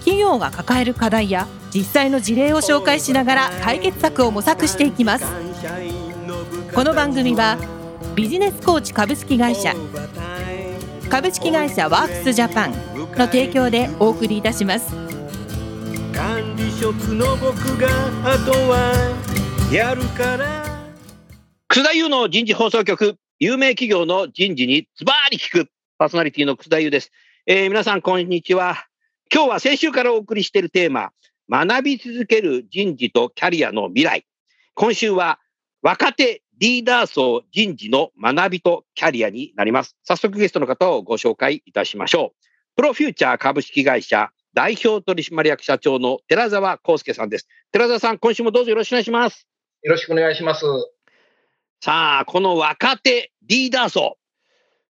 企業が抱える課題や実際の事例を紹介しながら解決策を模索していきますこの番組はビジネスコーチ株式会社株式会社ワークスジャパンの提供でお送りいたします管理職の僕があとはやるから楠田優の人事放送局、有名企業の人事にズバーリ聞く、パーソナリティの楠田優です。えー皆さん、こんにちは。今日は先週からお送りしているテーマ、学び続ける人事とキャリアの未来。今週は、若手リーダー層人事の学びとキャリアになります。早速ゲストの方をご紹介いたしましょう。プロフューチャー株式会社代表取締役社長の寺澤康介さんです。寺澤さん、今週もどうぞよろしくお願いします。よろしくお願いします。さあ、この若手リーダー層。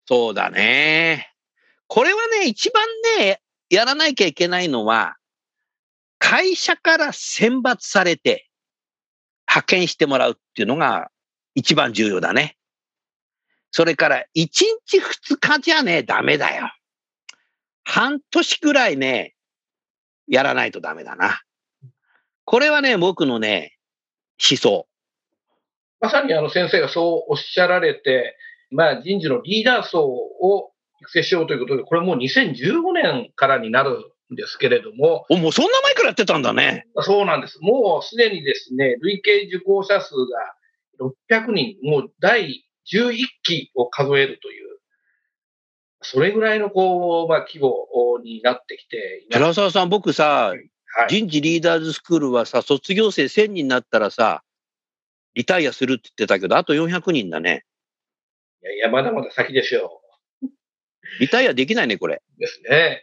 そうだね。これはね、一番ね、やらなきゃいけないのは、会社から選抜されて派遣してもらうっていうのが一番重要だね。それから、一日二日じゃね、ダメだよ。半年くらいね、やらないとダメだな。これはね、僕のね、思想。まさにあの先生がそうおっしゃられて、まあ人事のリーダー層を育成しようということで、これもう2015年からになるんですけれども、お、もうそんな前からやってたんだね。そうなんです。もうすでにですね、累計受講者数が600人、もう第11期を数えるという、それぐらいのこう、まあ規模になってきて。寺澤さん、僕さ、はい。人事リーダーズスクールはさ、卒業生1000人になったらさ、リタイアするって言ってたけど、あと400人だね。いやいや、まだまだ先でしょリタイアできないね、これ。う。ですね。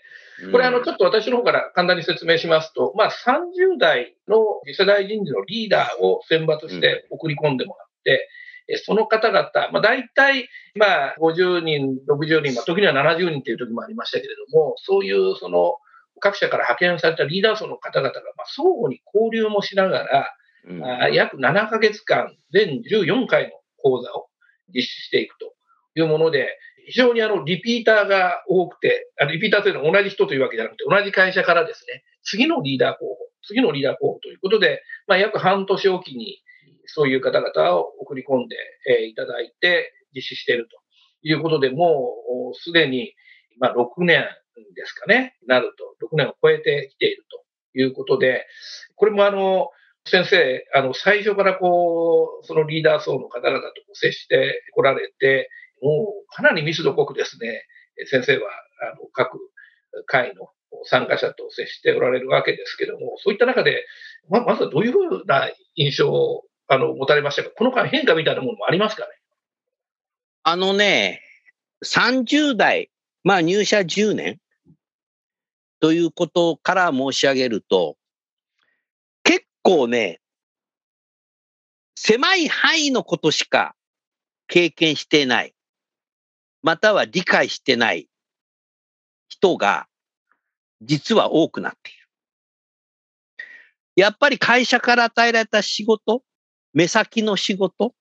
これ、あの、ちょっっと私の方から簡単に説明しますと、まあ、30代の次世代人事のリーダーを選抜して送り込んでもらって、えその方々、まあ、大体、まあ、50人、60人、まあ、時には70人という時もありましたけれども、そういう、その、各社から派遣されたリーダー層の方々が、まあ、相互に交流もしながら、うんあ約7ヶ月間、全14回の講座を実施していくというもので、非常にあの、リピーターが多くて、リピーターというのは同じ人というわけじゃなくて、同じ会社からですね、次のリーダー候補、次のリーダー候補ということで、まあ、約半年おきに、そういう方々を送り込んで、えいただいて、実施しているということで、もう、すでに、まあ、6年ですかね、なると、6年を超えてきているということで、これもあの、先生、あの、最初からこう、そのリーダー層の方々と接してこられて、もうかなり密度濃くですね、先生は、あの、各会の参加者と接しておられるわけですけども、そういった中で、ままずはどういうふうな印象を、あの、持たれましたか？この間変化みたいなものもありますかね？あのね、30代、まあ入社10年ということから申し上げると、結構ね、狭い範囲のことしか経験してない、または理解してない人が実は多くなっている。やっぱり会社から与えられた仕事、目先の仕事、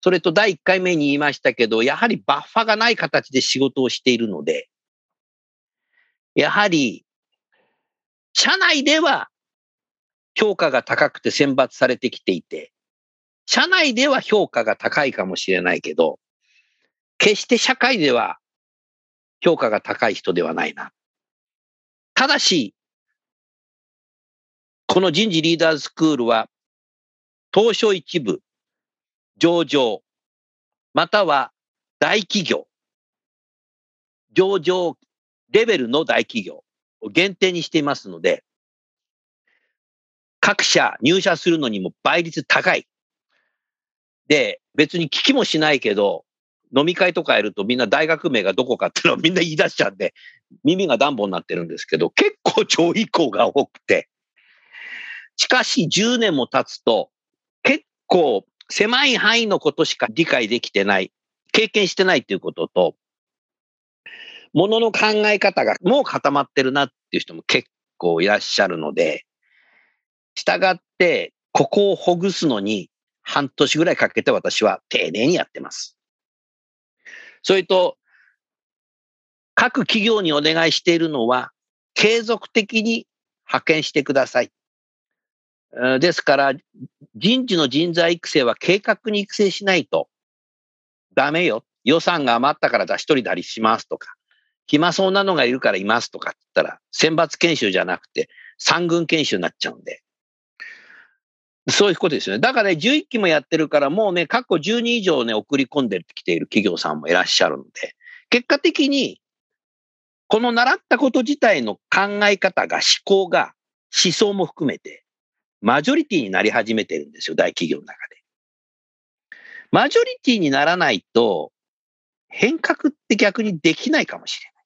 それと第1回目に言いましたけど、やはりバッファがない形で仕事をしているので、やはり、社内では評価が高くて選抜されてきていて、社内では評価が高いかもしれないけど、決して社会では評価が高い人ではないな。ただし、この人事リーダーズスクールは、東証一部、上場、または大企業、上場レベルの大企業を限定にしていますので、各社入社するのにも倍率高い。で、別に聞きもしないけど、飲み会とかやるとみんな大学名がどこかっていうのをみんな言い出しちゃうんで、耳が暖房になってるんですけど、結構上位校が多くて。しかし10年も経つと、結構狭い範囲のことしか理解できてない、経験してないっていうことと、ものの考え方がもう固まってるなっていう人も結構いらっしゃるので、従って、ここをほぐすのに半年ぐらいかけて私は丁寧にやってます。それと、各企業にお願いしているのは、継続的に派遣してください。ですから、人事の人材育成は計画に育成しないとダメよ。予算が余ったからじゃあ一人なりしますとか、暇そうなのがいるからいますとかって言ったら、選抜研修じゃなくて三軍研修になっちゃうんで。そういうことですよね。だからね、11期もやってるから、もうね、過去10人以上ね、送り込んできている企業さんもいらっしゃるので、結果的に、この習ったこと自体の考え方が、思考が、思想も含めて、マジョリティになり始めてるんですよ、大企業の中で。マジョリティにならないと、変革って逆にできないかもしれない。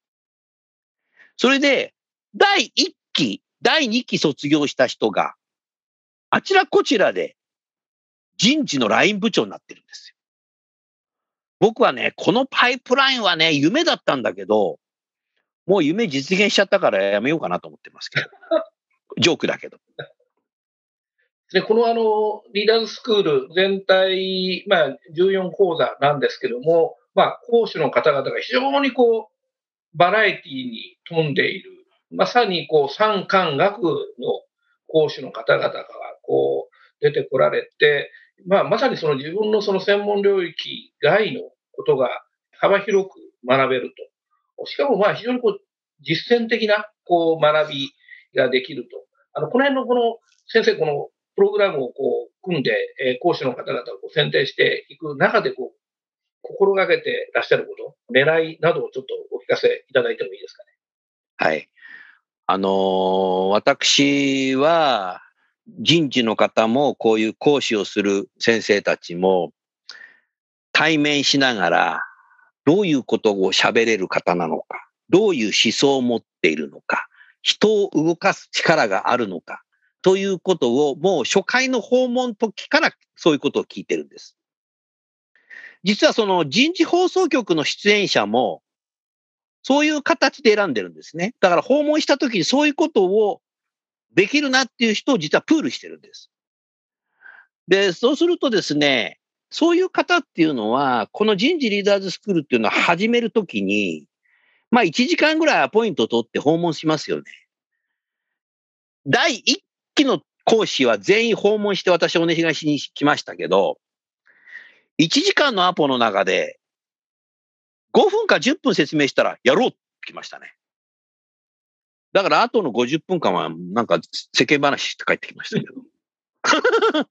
それで、第1期、第2期卒業した人が、あちらこちらで人事のライン部長になってるんですよ。僕はね、このパイプラインはね、夢だったんだけど、もう夢実現しちゃったからやめようかなと思ってますけど。ジョークだけど。で、このあの、リーダーズスクール全体、まあ、14講座なんですけども、まあ、講師の方々が非常にこう、バラエティに富んでいる、まさにこう、三官学の講師の方々がこう、出てこられて、まあ、まさにその自分のその専門領域外のことが幅広く学べると。しかもまあ、非常にこう、実践的なこう、学びができると。あの、この辺のこの、先生、この、プログラムをこう組んで、えー講師の方々をこう選定していく中でこう、心がけてらっしゃること、狙いなどをちょっとお聞かせいただいてもいいですかね。はい。あのー私は、人事の方も、こういう講師をする先生たちも、対面しながら、どういうことを喋れる方なのか、どういう思想を持っているのか、人を動かす力があるのか、ということを、もう初回の訪問時からそういうことを聞いてるんです。実はその人事放送局の出演者も、そういう形で選んでるんですね。だから訪問した時にそういうことをできるなっていう人を実はプールしてるんです。で、そうするとですね、そういう方っていうのは、この人事リーダーズスクールっていうのは始めるときに、まあ1時間ぐらいアポイント取って訪問しますよね。第1期の講師は全員訪問して私お願いしに来ましたけど、1時間のアポの中で5分か10分説明したらやろうって来ましたね。だから後の50分間はなんか世間話して帰ってきましたけど。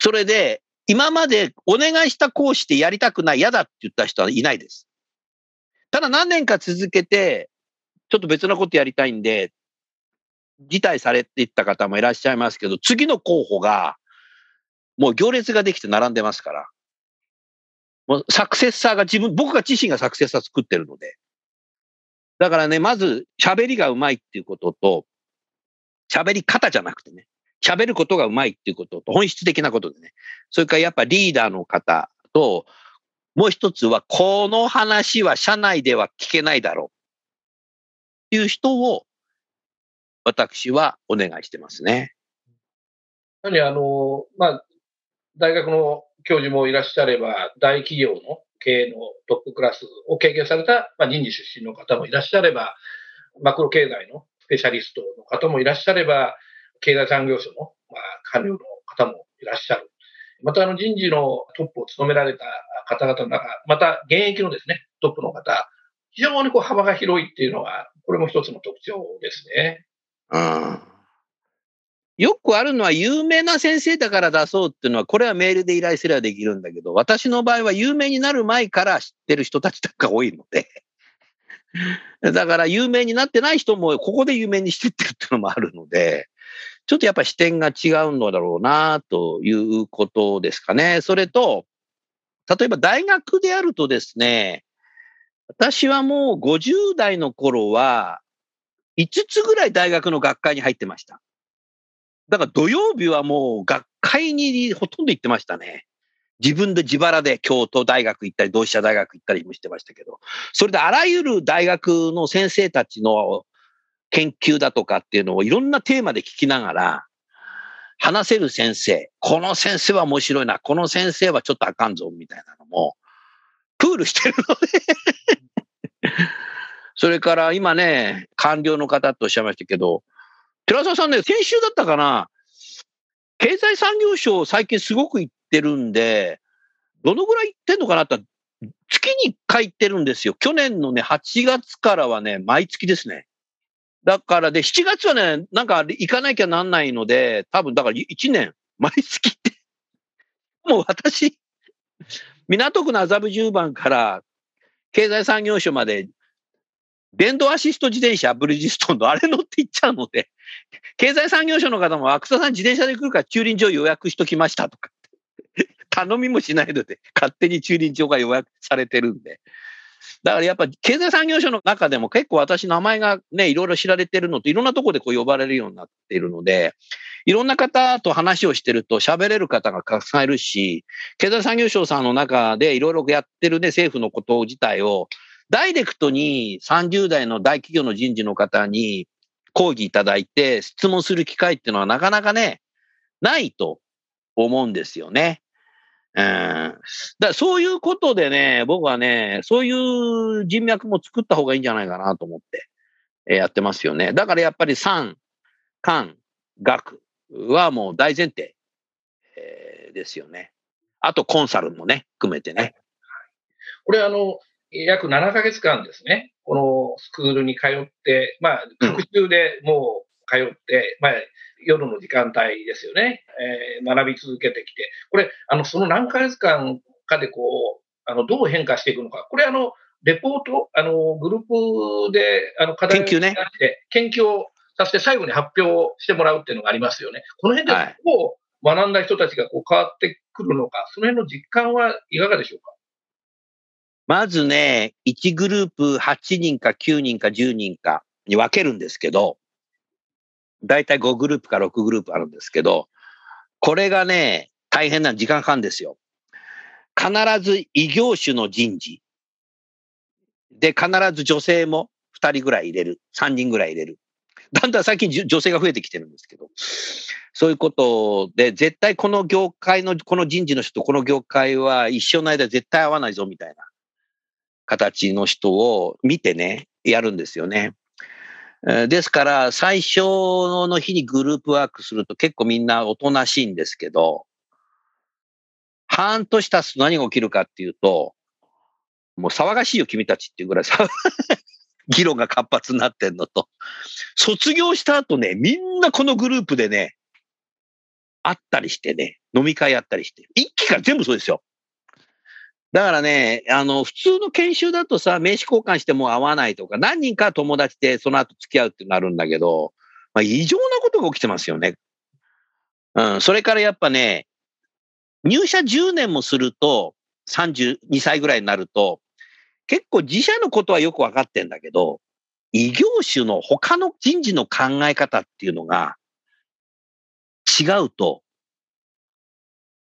それで、今までお願いした講師でやりたくない、嫌だって言った人はいないです。ただ何年か続けて、ちょっと別なことやりたいんで、辞退されていった方もいらっしゃいますけど、次の候補が、もう行列ができて並んでますから。もうサクセッサーが自分、僕が自身がサクセッサー作ってるので。だからね、まず喋りがうまいっていうことと、喋り方じゃなくてね、喋ることがうまいっていうことと、本質的なことでね。それからやっぱリーダーの方と、もう一つは、この話は社内では聞けないだろう。っていう人を、私はお願いしてますね。やはりあの、まあ、大学の教授もいらっしゃれば、大企業の経営のトップクラスを経験された、まあ、人事出身の方もいらっしゃれば、マクロ経済のスペシャリストの方もいらっしゃれば、経済産業省の、まあ、官僚の方もいらっしゃる。またあの人事のトップを務められた方々の中、また現役のですね、トップの方、非常にこう幅が広いっていうのが、これも一つの特徴ですね。うん。よくあるのは有名な先生だから出そうっていうのは、これはメールで依頼すればできるんだけど、私の場合は有名になる前から知ってる人たちとか多いので、だから有名になってない人もここで有名にしてってるっていうのもあるので、ちょっとやっぱ視点が違うのだろうなということですかね。それと、例えば大学であるとですね、私はもう50代の頃は、5つぐらい大学の学会に入ってました。だから土曜日はもう学会にほとんど行ってましたね。自分で自腹で京都大学行ったり、同志社大学行ったりもしてましたけど、それであらゆる大学の先生たちの研究だとかっていうのをいろんなテーマで聞きながら、話せる先生、この先生は面白いな、この先生はちょっとあかんぞ、みたいなのも、プールしてるので それから今ね、官僚の方とおっしゃいましたけど、寺澤さんね、先週だったかな、経済産業省最近すごく行ってるんで、どのぐらい行ってんのかなって、月に1回行ってるんですよ。去年のね、8月からはね、毎月ですね。だからで、7月はね、なんか行かなきゃなんないので、多分だから1年、毎月って、もう私、港区の麻布十番から経済産業省まで、電動アシスト自転車、ブリヂストンのあれ乗って行っちゃうので、経済産業省の方も、アクサさん自転車で来るから駐輪場予約しときましたとか、頼みもしないので、勝手に駐輪場が予約されてるんで。だからやっぱ経済産業省の中でも結構私名前がね、いろいろ知られてるのといろんなとこでこう呼ばれるようになっているので、いろんな方と話をしてると喋れる方がたくさんいるし、経済産業省さんの中でいろいろやってるね、政府のこと自体を、ダイレクトに30代の大企業の人事の方に講義いただいて質問する機会っていうのはなかなかね、ないと思うんですよね。うん。だそういうことでね、僕はね、そういう人脈も作った方がいいんじゃないかなと思って、えやってますよね。だからやっぱり産、官、学はもう大前提、えーですよね。あとコンサルもね、含めてね。これあの、約7ヶ月間ですね、このスクールに通って、まあ、うん。学習でもう通って、まあ、夜の時間帯ですよね、えー学び続けてきて、これ、あの、その何ヶ月間かでこう、あの、どう変化していくのか、これあの、レポート、あの、グループで、あの、課題を研究ね。出して、研究をさせて最後に発表してもらうっていうのがありますよね。この辺ではい。どう学んだ人たちがこう変わってくるのか、その辺の実感はいかがでしょうか？まずね、1グループ8人か9人か10人かに分けるんですけど、だいたい5グループか6グループあるんですけど、これがね、大変な時間かかるんですよ。必ず異業種の人事。で、必ず女性も2人ぐらい入れる。3人ぐらい入れる。だんだん最近女性が増えてきてるんですけど、そういうことで、絶対この業界の、この人事の人とこの業界は一生の間絶対合わないぞみたいな形の人を見てね、やるんですよね。ですから、最初の日にグループワークすると結構みんなおとなしいんですけど、半年経つと何が起きるかっていうと、もう騒がしいよ君たちっていうぐらいさ、議論が活発になってんのと、卒業した後ね、みんなこのグループでね、会ったりしてね、飲み会やったりして、一期から全部そうですよ。だからね、あの、普通の研修だとさ、名刺交換してもう会わないとか、何人か友達でその後付き合うってなるんだけど、まあ、異常なことが起きてますよね。うん、それからやっぱね、入社10年もすると、32歳ぐらいになると、結構自社のことはよくわかってんだけど、異業種の他の人事の考え方っていうのが違うと、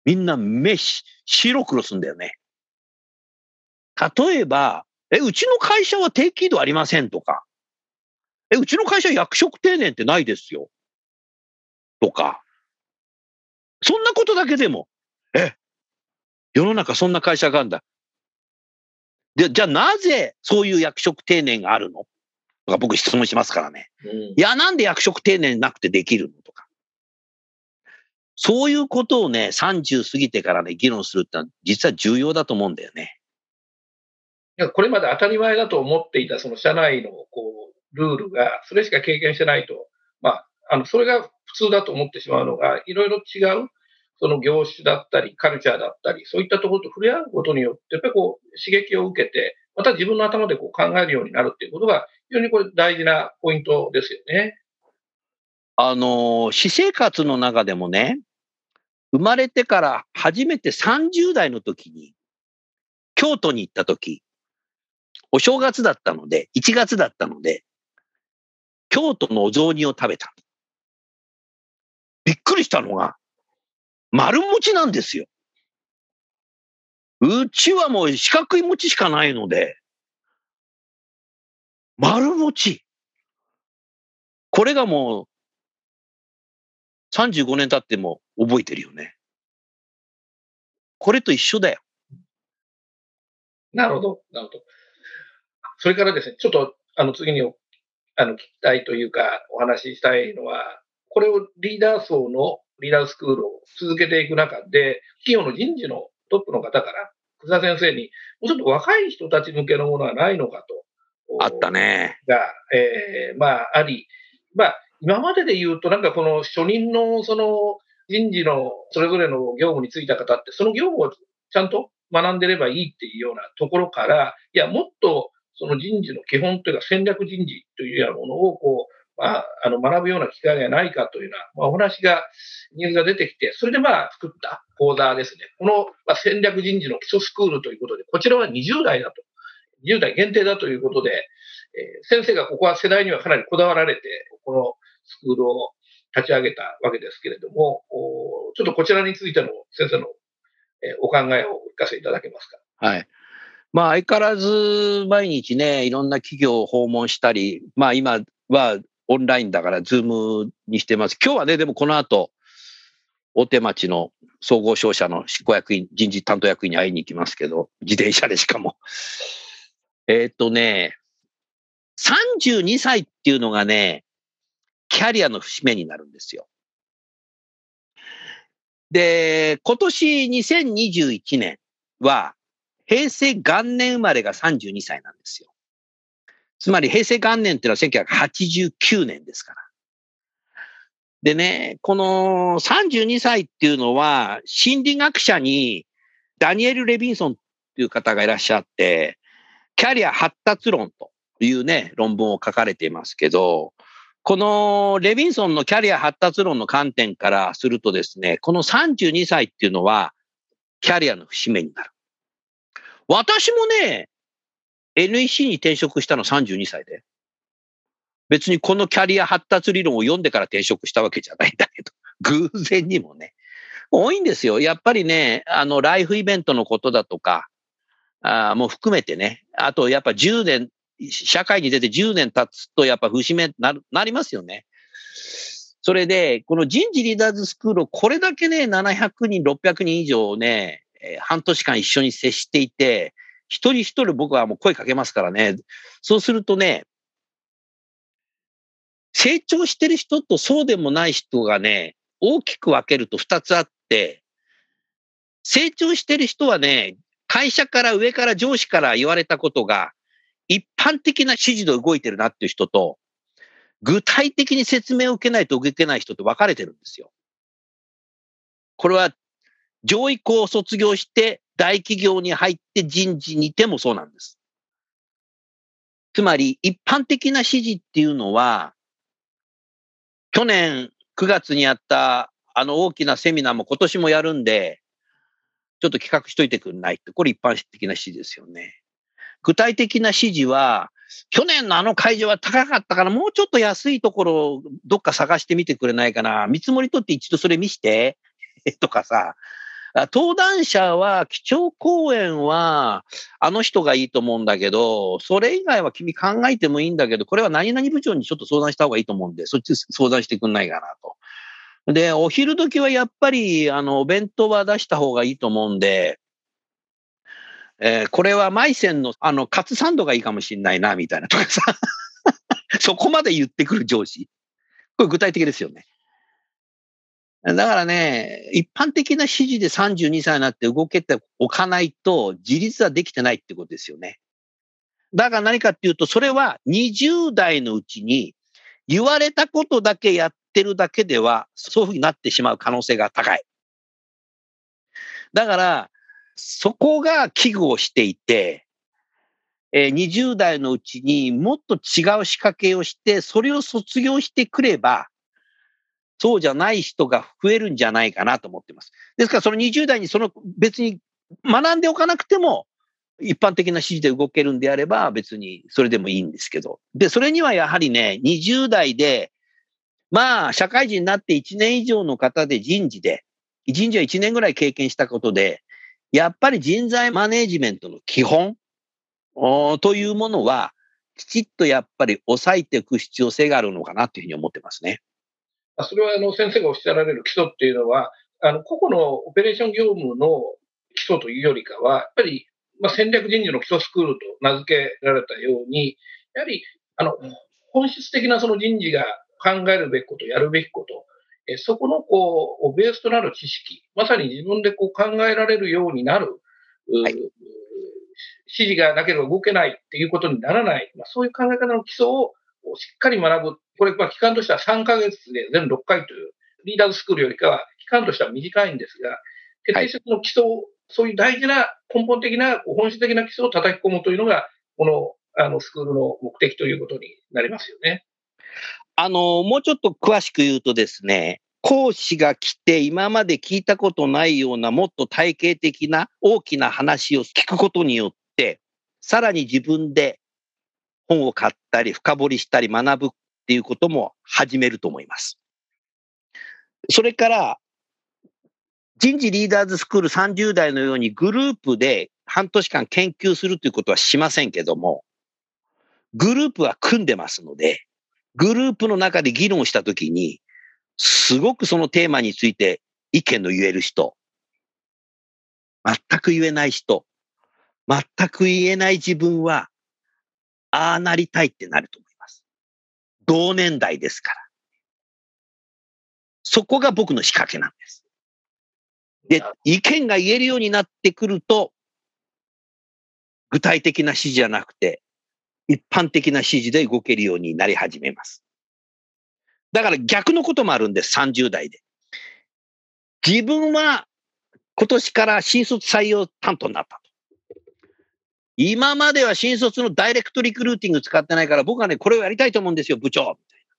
みんな目白黒すんだよね。例えば、え、うちの会社は定期移動ありませんとか、え、うちの会社役職定年ってないですよ。とか、そんなことだけでも、え、世の中そんな会社があるんだ。で、じゃあなぜそういう役職定年があるの？とか僕質問しますからね。うんいや、なんで役職定年なくてできるの？とか。そういうことをね、30過ぎてからね、議論するってのは実は重要だと思うんだよね。いやこれまで当たり前だと思っていたその社内のこうルールが、それしか経験してないと、まあ、あのそれが普通だと思ってしまうのが、いろいろ違う、その業種だったり、カルチャーだったり、そういったところと触れ合うことによって、やっぱりこう刺激を受けて、また自分の頭でこう考えるようになるっていうことが、非常にこれ大事なポイントですよね。あの私生活の中でもね、生まれてから初めて30代の時に、京都に行った時、お正月だったので、1月だったので、京都のお雑煮を食べた。びっくりしたのが、丸持ちなんですよ。うちはもう四角い餅しかないので、丸餅。これがもう、35年経っても覚えてるよね。これと一緒だよ。なるほど、なるほど。それからですね、ちょっと、あの、次にあの聞きたいというか、お話ししたいのは、これをリーダー層のリーダースクールを続けていく中で、企業の人事のトップの方から、久田先生に、もうちょっと若い人たち向けのものはないのかと。あったね。が、えー、まあ、あり、まあ、今までで言うと、なんかこの初任のその人事のそれぞれの業務に就いた方って、その業務をちゃんと学んでればいいっていうようなところから、いや、もっとその人事の基本というか戦略人事というようなものをこう、まあ、あの学ぶような機会がないかというような、まあ、お話が、ニュースが出てきて、それでまあ作った講座ですね。この、まあ、戦略人事の基礎スクールということで、こちらは20代だと。20代限定だということで、えー、先生がここは世代にはかなりこだわられて、このスクールを立ち上げたわけですけれども、おちょっとこちらについての先生のえお考えをお聞かせいただけますか。はい。まあ相変わらず毎日ね、いろんな企業を訪問したり、まあ今はオンラインだからズームにしてます。今日はね、でもこの後、大手町の総合商社の執行役員、人事担当役員に会いに行きますけど、自転車でしかも。えっ、とね、32歳っていうのがね、キャリアの節目になるんですよ。で、今年2021年は、平成元年生まれが32歳なんですよ。つまり平成元年っていうのは1989年ですから。でね、この32歳っていうのは、心理学者にダニエル・レビンソンっていう方がいらっしゃって、キャリア発達論というね、論文を書かれていますけど、このレビンソンのキャリア発達論の観点からするとですね、この32歳っていうのは、キャリアの節目になる。私もね、NEC に転職したの32歳で。別にこのキャリア発達理論を読んでから転職したわけじゃないんだけど、偶然にもね、多いんですよ。やっぱりね、あの、ライフイベントのことだとか、あもう含めてね、あとやっぱ10年、社会に出て10年経つとやっぱ節目ななりますよね。それで、この人事リーダーズスクールをこれだけね、700人、600人以上ね、え半年間一緒に接していて、一人一人僕はもう声かけますからね。そうするとね、成長してる人とそうでもない人がね、大きく分けると二つあって、成長してる人はね、会社から上から上司から言われたことが一般的な指示で動いてるなっていう人と、具体的に説明を受けないと動けない人と分かれてるんですよ。これは上位校を卒業して大企業に入って人事にいてもそうなんです。つまり一般的な指示っていうのは、去年9月にやったあの大きなセミナーも今年もやるんで、ちょっと企画しといてくんないって、これ一般的な指示ですよね。具体的な指示は、去年のあの会場は高かったから、もうちょっと安いところどっか探してみてくれないかな。見積もり取って一度それ見して、とかさ、登壇者は、基調講演は、あの人がいいと思うんだけど、それ以外は君考えてもいいんだけど、これは何々部長にちょっと相談した方がいいと思うんで、そっち相談してくんないかなと。で、お昼時はやっぱり、あの、お弁当は出した方がいいと思うんで、えー、これはマイセンの、あの、カツサンドがいいかもしんないな、みたいなとかさ。そこまで言ってくる上司。これ具体的ですよね。だからね、一般的な指示で32歳になって動けておかないと自立はできてないってことですよね。だから何かっていうと、それは20代のうちに言われたことだけやってるだけでは、そういうふうになってしまう可能性が高い。だから、そこが危惧をしていて、えー、20代のうちにもっと違う仕掛けをして、それを卒業してくれば、そうじゃない人が増えるんじゃないかなと思ってます。ですから、その20代にその別に学んでおかなくても、一般的な指示で動けるんであれば別にそれでもいいんですけど。で、それにはやはりね、20代で、まあ、社会人になって1年以上の方で人事で、人事は1年ぐらい経験したことで、やっぱり人材マネジメントの基本というものは、きちっとやっぱり抑えていく必要性があるのかなというふうに思ってますね。それはあの先生がおっしゃられる基礎っていうのは、あの個々のオペレーション業務の基礎というよりかは、やっぱり、まあ、戦略人事の基礎スクールと名付けられたように、やはりあの本質的なその人事が考えるべきこと、やるべきこと、えそこのこうベースとなる知識、まさに自分でこう考えられるようになる、はい、指示がなければ動けないっていうことにならない、まあ、そういう考え方の基礎をしっかり学ぶ。これ、まあ、期間としては3ヶ月で全6回という、リーダーズスクールよりかは期間としては短いんですが、決定的の基礎を、はい、そういう大事な根本的な本質的な基礎を叩き込むというのが、このあのスクールの目的ということになりますよね。あの、もうちょっと詳しく言うとですね、講師が来て今まで聞いたことないようなもっと体系的な大きな話を聞くことによって、さらに自分で本を買ったり深掘りしたり学ぶっていうことも始めると思います。それから、人事リーダーズスクール30代のようにグループで半年間研究するということはしませんけども、グループは組んでますので、グループの中で議論したときに、すごくそのテーマについて意見の言える人、全く言えない人、全く言えない自分は、ああなりたいってなると思います。同年代ですから。そこが僕の仕掛けなんです。で、意見が言えるようになってくると、具体的な指示じゃなくて、一般的な指示で動けるようになり始めます。だから逆のこともあるんです、30代で。自分は今年から新卒採用担当になった。今までは新卒のダイレクトリクルーティング使ってないから、僕はね、これをやりたいと思うんですよ、部長。みたいな。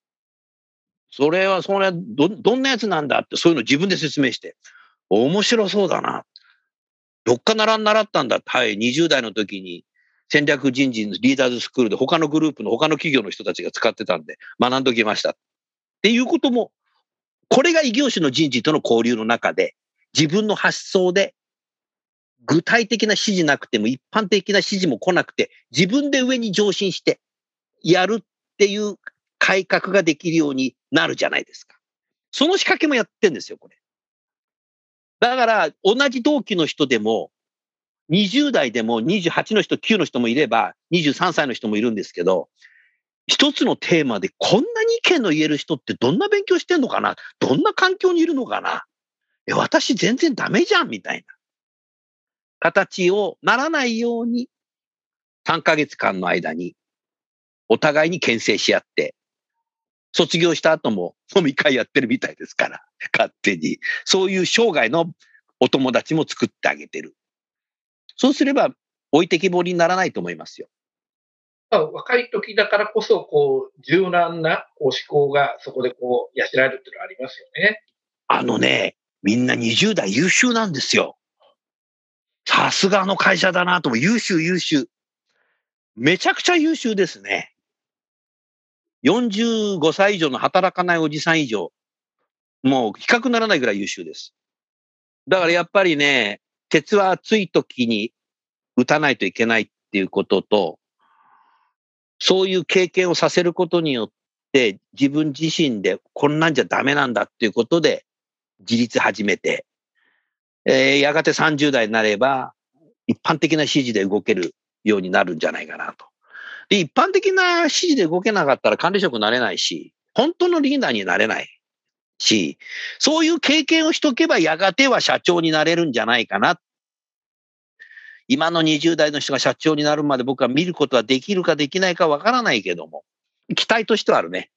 それは、それはど、どんなやつなんだ？って、そういうの自分で説明して。面白そうだな。どっかならん習ったんだって。はい、20代の時に戦略人事のリーダーズスクールで他のグループの他の企業の人たちが使ってたんで学んどきました。っていうことも、これが異業種の人事との交流の中で自分の発想で具体的な指示なくても一般的な指示も来なくて自分で上に上進してやるっていう改革ができるようになるじゃないですか。その仕掛けもやってんですよ、これ。だから、同じ同期の人でも、20代でも28の人、9の人もいれば、23歳の人もいるんですけど、一つのテーマでこんなに意見の言える人ってどんな勉強してんのかな？どんな環境にいるのかな？え、私全然ダメじゃんみたいな形をならないように3ヶ月間の間にお互いに牽制し合って、卒業した後も飲み会やってるみたいですから、勝手に。そういう生涯のお友達も作ってあげてる。そうすれば置いてきぼりにならないと思いますよ。若い時だからこそ、こう、柔軟なこう思考がそこでこう、養えるっていうのはありますよね。あのね、みんな20代優秀なんですよ。さすがの会社だなとも、優秀優秀。めちゃくちゃ優秀ですね。45歳以上の働かないおじさん以上、もう比較ならないぐらい優秀です。だからやっぱりね、鉄は熱い時に打たないといけないっていうことと、そういう経験をさせることによって、自分自身でこんなんじゃダメなんだっていうことで自立始めて、えー、やがて30代になれば、一般的な指示で動けるようになるんじゃないかなと。で、一般的な指示で動けなかったら管理職になれないし、本当のリーダーになれないし、そういう経験をしとけばやがては社長になれるんじゃないかな。今の20代の人が社長になるまで僕は見ることはできるかできないかわからないけども、期待としてはあるね。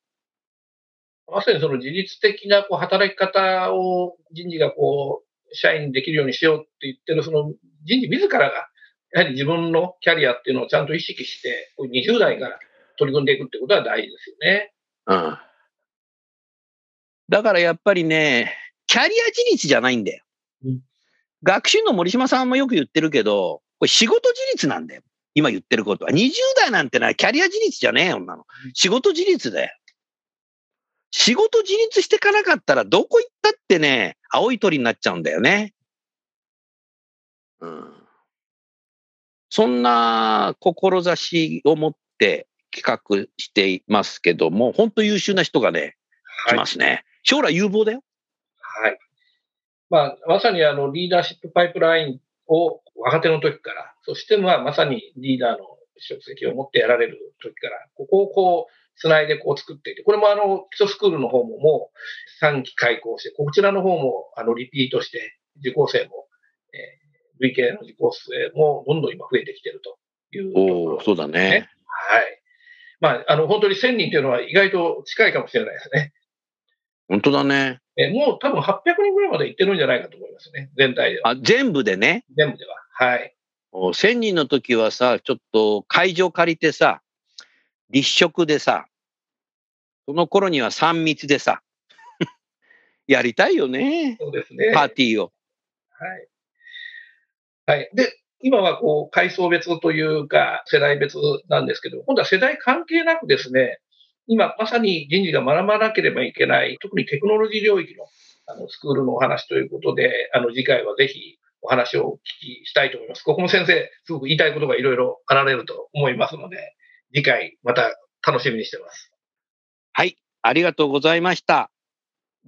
まさにその自律的なこう働き方を人事がこう、社員にできるようにしようって言ってる、その人事自らがやはり自分のキャリアっていうのをちゃんと意識して、20代から取り組んでいくってことは大事ですよね。うん。だからやっぱりね、キャリア自立じゃないんだよ。うん、学習の森島さんもよく言ってるけど、これ仕事自立なんだよ。今言ってることは。20代なんてのはキャリア自立じゃねえよ、女の。仕事自立だよ。仕事自立してかなかったらどこ行ったってね、青い鳥になっちゃうんだよね。うん。そんな志を持って企画していますけども、本当優秀な人がね、い。ますね。将来有望だよ。はい。まあ、まさにあの、リーダーシップパイプラインを若手の時から、そしてまあ、まさにリーダーの職責を持ってやられる時から、ここをこう、つないでこう作っていて、これもあの、基礎スクールの方ももう3期開校して、こちらの方もあの、リピートして、受講生も、えー累計の受講生もどんどん今増えてきているというところおお、そうだね。はい。まあ、あの、本当に1000人というのは意外と近いかもしれないですね。本当だね。えもう多分800人ぐらいまで行ってるんじゃないかと思いますね。全体では。あ、全部でね。全部では。はい。お1000人の時はさ、ちょっと会場借りてさ、立食でさ、その頃には3密でさ、やりたいよね。そうですね。パーティーを。はい。はい。で、今はこう、階層別というか、世代別なんですけど、今度は世代関係なくですね、今まさに人事が学ばなければいけない、特にテクノロジー領域のあのスクールのお話ということで、あの次回はぜひお話をお聞きしたいと思います。ここも先生、すごく言いたいことがいろいろあられると思いますので、次回また楽しみにしてます。はい、ありがとうございました。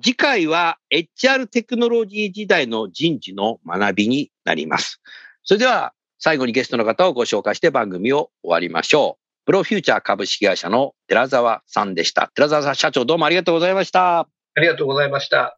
次回は HR テクノロジー時代の人事の学びになります。それでは最後にゲストの方をご紹介して番組を終わりましょう。プロフューチャー株式会社の寺澤さんでした。寺澤さん社長どうもありがとうございました。ありがとうございました。